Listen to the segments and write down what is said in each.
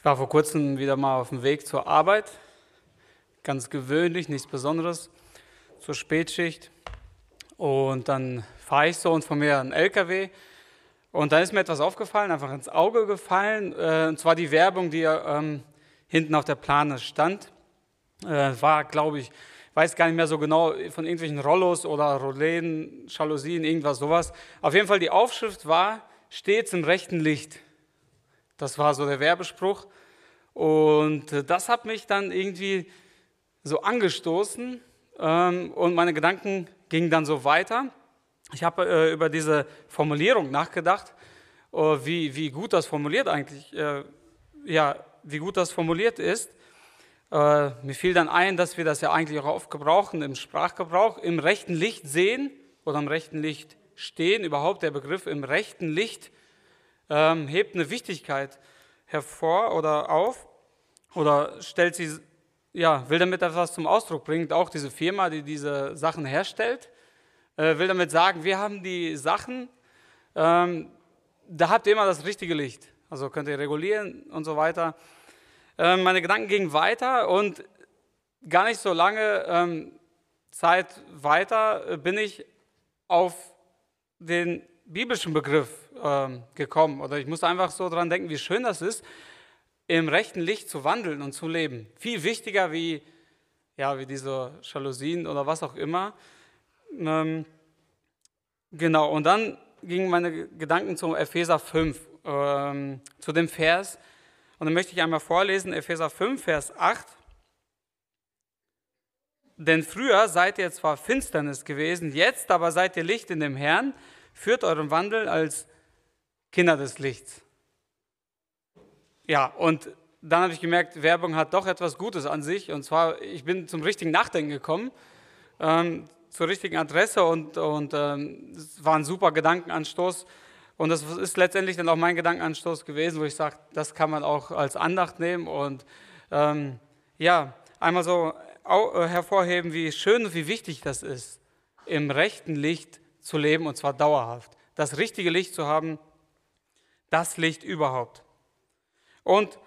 Ich war vor kurzem wieder mal auf dem Weg zur Arbeit. Ganz gewöhnlich, nichts Besonderes. Zur Spätschicht. Und dann fahre ich so und von mir ein LKW. Und dann ist mir etwas aufgefallen, einfach ins Auge gefallen. Äh, und zwar die Werbung, die ähm, hinten auf der Plane stand. Äh, war, glaube ich, weiß gar nicht mehr so genau, von irgendwelchen Rollos oder Roläden, Jalousien, irgendwas sowas. Auf jeden Fall die Aufschrift war, stets im rechten Licht. Das war so der Werbespruch. Und äh, das hat mich dann irgendwie so angestoßen ähm, und meine Gedanken gingen dann so weiter. Ich habe äh, über diese Formulierung nachgedacht, äh, wie, wie gut das formuliert eigentlich, ja, wie gut das formuliert ist. mir fiel dann ein, dass wir das ja eigentlich auch oft gebrauchen im Sprachgebrauch, im rechten Licht sehen oder im rechten Licht stehen. Überhaupt der Begriff im rechten Licht ähm, hebt eine Wichtigkeit hervor oder auf oder stellt sie, ja, will damit etwas zum Ausdruck bringen. Auch diese Firma, die diese Sachen herstellt, äh, will damit sagen, wir haben die Sachen, ähm, da habt ihr immer das richtige Licht. Also könnt ihr regulieren und so weiter. Ähm, meine Gedanken gingen weiter und gar nicht so lange ähm, Zeit weiter äh, bin ich auf den biblischen Begriff ähm, gekommen. Oder ich musste einfach so dran denken, wie schön das ist, im rechten Licht zu wandeln und zu leben. Viel wichtiger wie, ja, wie diese Jalousien oder was auch immer. Ähm, genau, und dann gingen meine Gedanken zum Epheser 5, ähm, zu dem Vers. Und dann möchte ich einmal vorlesen, Epheser 5, Vers 8. Denn früher seid ihr zwar Finsternis gewesen, jetzt aber seid ihr Licht in dem Herrn, führt euren Wandel als Kinder des Lichts. Ja, und dann habe ich gemerkt, Werbung hat doch etwas Gutes an sich. Und zwar, ich bin zum richtigen Nachdenken gekommen, ähm, zur richtigen Adresse und, und ähm, es war ein super Gedankenanstoß. Und das ist letztendlich dann auch mein Gedankenanstoß gewesen, wo ich sage, das kann man auch als Andacht nehmen und ähm, ja, einmal so äh, hervorheben, wie schön und wie wichtig das ist, im rechten Licht zu leben und zwar dauerhaft. Das richtige Licht zu haben, das Licht überhaupt. Und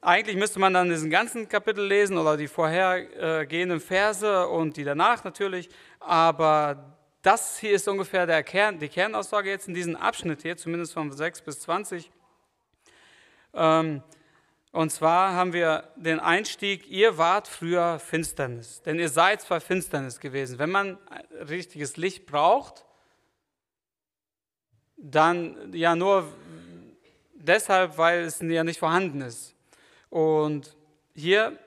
eigentlich müsste man dann diesen ganzen Kapitel lesen oder die vorhergehenden Verse und die danach natürlich, aber das hier ist ungefähr der Kern, die Kernaussage jetzt in diesem Abschnitt hier, zumindest von 6 bis 20. Ähm, und zwar haben wir den Einstieg, ihr wart früher Finsternis, denn ihr seid zwar Finsternis gewesen. Wenn man richtiges Licht braucht, dann ja nur deshalb, weil es ja nicht vorhanden ist. Und hier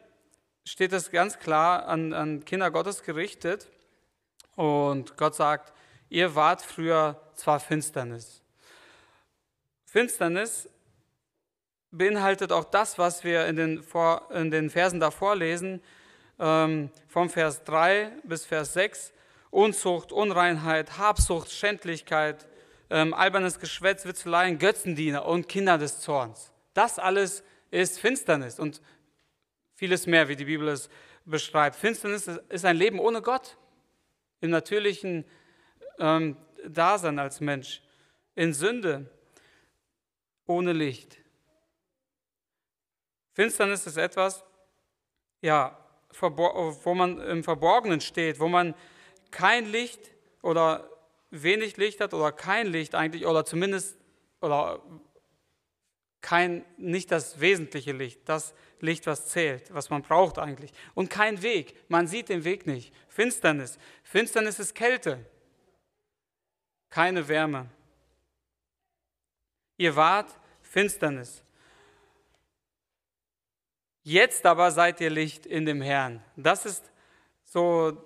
steht es ganz klar an, an Kinder Gottes gerichtet. Und Gott sagt, ihr wart früher zwar Finsternis. Finsternis beinhaltet auch das, was wir in den, Vor, in den Versen davor lesen, ähm, vom Vers 3 bis Vers 6. Unzucht, Unreinheit, Habsucht, Schändlichkeit, ähm, albernes Geschwätz, Witzeleien, Götzendiener und Kinder des Zorns. Das alles ist Finsternis und vieles mehr, wie die Bibel es beschreibt. Finsternis ist ein Leben ohne Gott, im natürlichen ähm, Dasein als Mensch, in Sünde, ohne Licht. Finsternis ist etwas, ja, wo man im Verborgenen steht, wo man kein Licht oder wenig Licht hat oder kein Licht eigentlich oder zumindest oder kein nicht das wesentliche Licht, das Licht, was zählt, was man braucht eigentlich und kein Weg. Man sieht den Weg nicht. Finsternis. Finsternis ist Kälte. Keine Wärme. Ihr wart Finsternis. Jetzt aber seid ihr Licht in dem Herrn. Das ist so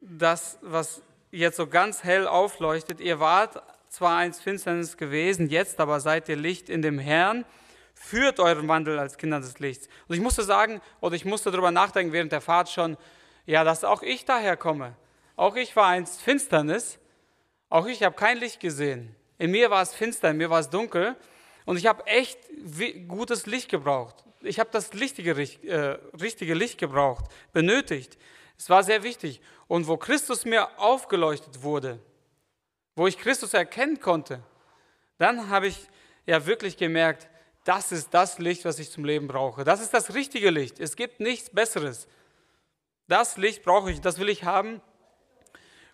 das, was jetzt so ganz hell aufleuchtet. Ihr wart zwar einst Finsternis gewesen, jetzt aber seid ihr Licht in dem Herrn. Führt euren Wandel als Kinder des Lichts. Und ich musste sagen, oder ich musste darüber nachdenken während der Fahrt schon, ja, dass auch ich daher komme. Auch ich war einst Finsternis. Auch ich habe kein Licht gesehen. In mir war es finster, in mir war es dunkel. Und ich habe echt gutes Licht gebraucht. Ich habe das richtige, äh, richtige Licht gebraucht, benötigt. Es war sehr wichtig. Und wo Christus mir aufgeleuchtet wurde, wo ich Christus erkennen konnte, dann habe ich ja wirklich gemerkt, das ist das Licht, was ich zum Leben brauche. Das ist das richtige Licht. Es gibt nichts Besseres. Das Licht brauche ich, das will ich haben.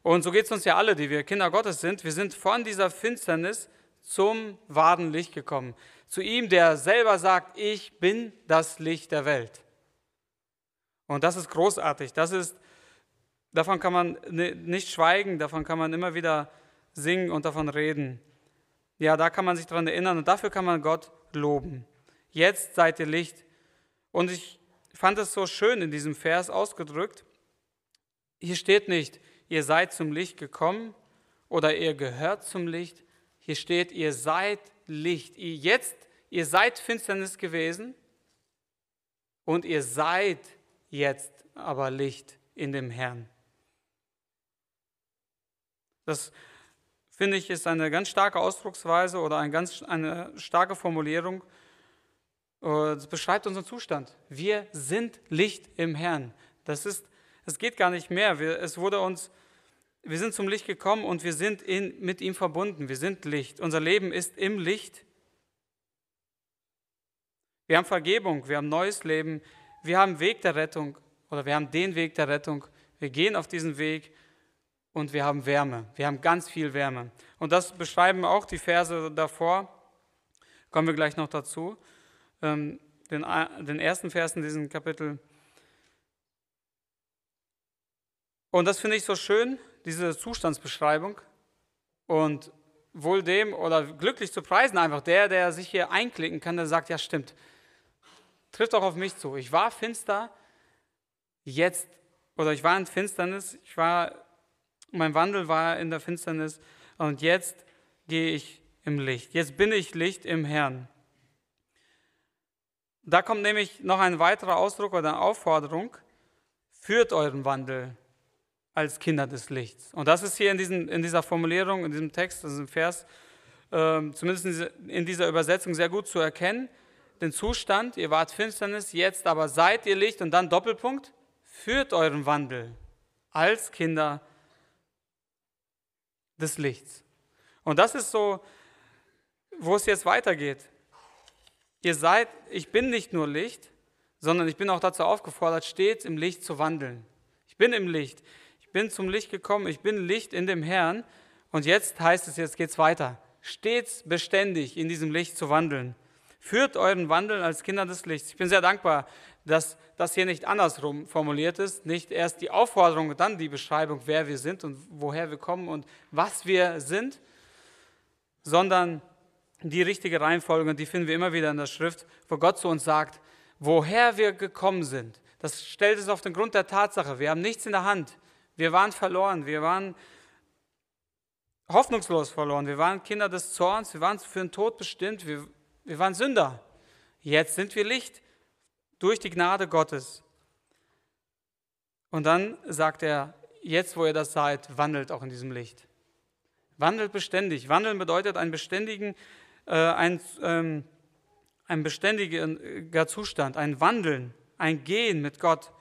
Und so geht es uns ja alle, die wir Kinder Gottes sind. Wir sind von dieser Finsternis zum wahren Licht gekommen. Zu ihm, der selber sagt, ich bin das Licht der Welt. Und das ist großartig. Das ist, davon kann man nicht schweigen, davon kann man immer wieder singen und davon reden. Ja, da kann man sich daran erinnern und dafür kann man Gott loben. Jetzt seid ihr Licht. Und ich fand es so schön in diesem Vers ausgedrückt. Hier steht nicht, ihr seid zum Licht gekommen oder ihr gehört zum Licht. Hier steht, ihr seid Licht. Ihr jetzt, ihr seid Finsternis gewesen und ihr seid jetzt aber Licht in dem Herrn. Das finde ich, ist eine ganz starke Ausdrucksweise oder eine ganz eine starke Formulierung. Das beschreibt unseren Zustand. Wir sind Licht im Herrn. Das ist, es geht gar nicht mehr. Wir, es wurde uns, wir sind zum Licht gekommen und wir sind in, mit ihm verbunden. Wir sind Licht. Unser Leben ist im Licht. Wir haben Vergebung, wir haben neues Leben, wir haben Weg der Rettung oder wir haben den Weg der Rettung. Wir gehen auf diesen Weg und wir haben Wärme. Wir haben ganz viel Wärme. Und das beschreiben auch die Verse davor. Kommen wir gleich noch dazu. Ähm, den, den ersten Vers in diesem Kapitel. Und das finde ich so schön, diese Zustandsbeschreibung. Und wohl dem oder glücklich zu preisen einfach der, der sich hier einklicken kann, der sagt, ja stimmt, trifft auch auf mich zu. Ich war finster, jetzt, oder ich war in Finsternis, ich war mein Wandel war in der Finsternis und jetzt gehe ich im Licht. Jetzt bin ich Licht im Herrn. Da kommt nämlich noch ein weiterer Ausdruck oder eine Aufforderung. Führt euren Wandel als Kinder des Lichts. Und das ist hier in, diesen, in dieser Formulierung, in diesem Text, in diesem Vers, äh, zumindest in dieser Übersetzung sehr gut zu erkennen. Den Zustand, ihr wart Finsternis, jetzt aber seid ihr Licht und dann Doppelpunkt, führt euren Wandel als Kinder des Lichts. Und das ist so, wo es jetzt weitergeht. Ihr seid, ich bin nicht nur Licht, sondern ich bin auch dazu aufgefordert, stets im Licht zu wandeln. Ich bin im Licht. Ich bin zum Licht gekommen. Ich bin Licht in dem Herrn. Und jetzt heißt es, jetzt geht es weiter. Stets beständig in diesem Licht zu wandeln. Führt euren Wandel als Kinder des Lichts. Ich bin sehr dankbar, dass das hier nicht andersrum formuliert ist. Nicht erst die Aufforderung und dann die Beschreibung, wer wir sind und woher wir kommen und was wir sind, sondern die richtige Reihenfolge, die finden wir immer wieder in der Schrift, wo Gott zu uns sagt, woher wir gekommen sind. Das stellt es auf den Grund der Tatsache, wir haben nichts in der Hand. Wir waren verloren, wir waren hoffnungslos verloren, wir waren Kinder des Zorns, wir waren für den Tod bestimmt, wir, wir waren Sünder. Jetzt sind wir Licht durch die Gnade Gottes. Und dann sagt er, jetzt wo ihr das seid, wandelt auch in diesem Licht. Wandelt beständig. Wandeln bedeutet einen beständigen, äh, ein, ähm, ein beständiger Zustand, ein Wandeln, ein Gehen mit Gott.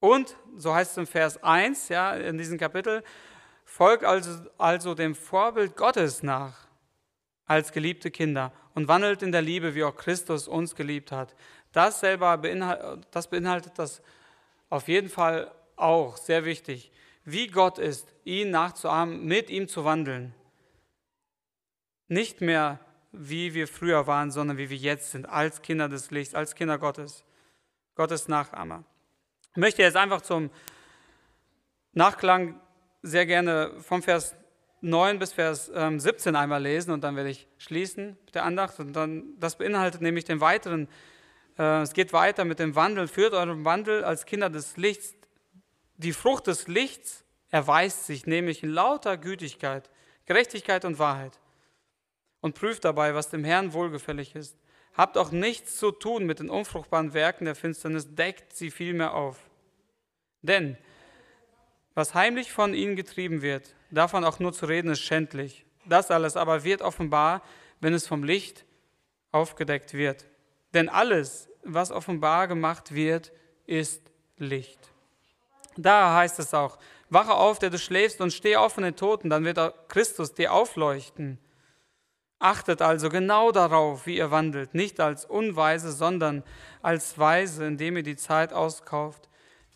Und, so heißt es im Vers 1, ja, in diesem Kapitel, folgt also, also dem Vorbild Gottes nach als geliebte Kinder und wandelt in der Liebe, wie auch Christus uns geliebt hat. Das selber beinhaltet, das beinhaltet das auf jeden Fall auch sehr wichtig, wie Gott ist, ihn nachzuahmen, mit ihm zu wandeln. Nicht mehr wie wir früher waren, sondern wie wir jetzt sind, als Kinder des Lichts, als Kinder Gottes, Gottes Nachahmer. Ich möchte jetzt einfach zum Nachklang sehr gerne vom Vers 9 bis Vers 17 ähm, einmal lesen und dann werde ich schließen mit der Andacht. Und dann, das beinhaltet nämlich den weiteren äh, es geht weiter mit dem Wandel. Führt euren Wandel als Kinder des Lichts. Die Frucht des Lichts erweist sich nämlich in lauter Gütigkeit, Gerechtigkeit und Wahrheit. Und prüft dabei, was dem Herrn wohlgefällig ist. Habt auch nichts zu tun mit den unfruchtbaren Werken der Finsternis, deckt sie vielmehr auf. Denn was heimlich von ihnen getrieben wird, davon auch nur zu reden, ist schändlich. Das alles aber wird offenbar, wenn es vom Licht aufgedeckt wird. Denn alles, was offenbar gemacht wird, ist Licht. Da heißt es auch, wache auf, der du schläfst und steh auf von den Toten, dann wird Christus dir aufleuchten. Achtet also genau darauf, wie ihr wandelt, nicht als Unweise, sondern als Weise, indem ihr die Zeit auskauft,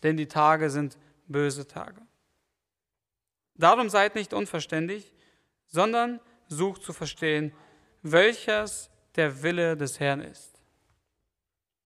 denn die Tage sind böse Tage. Darum seid nicht unverständig, sondern sucht zu verstehen, welches der Wille des Herrn ist.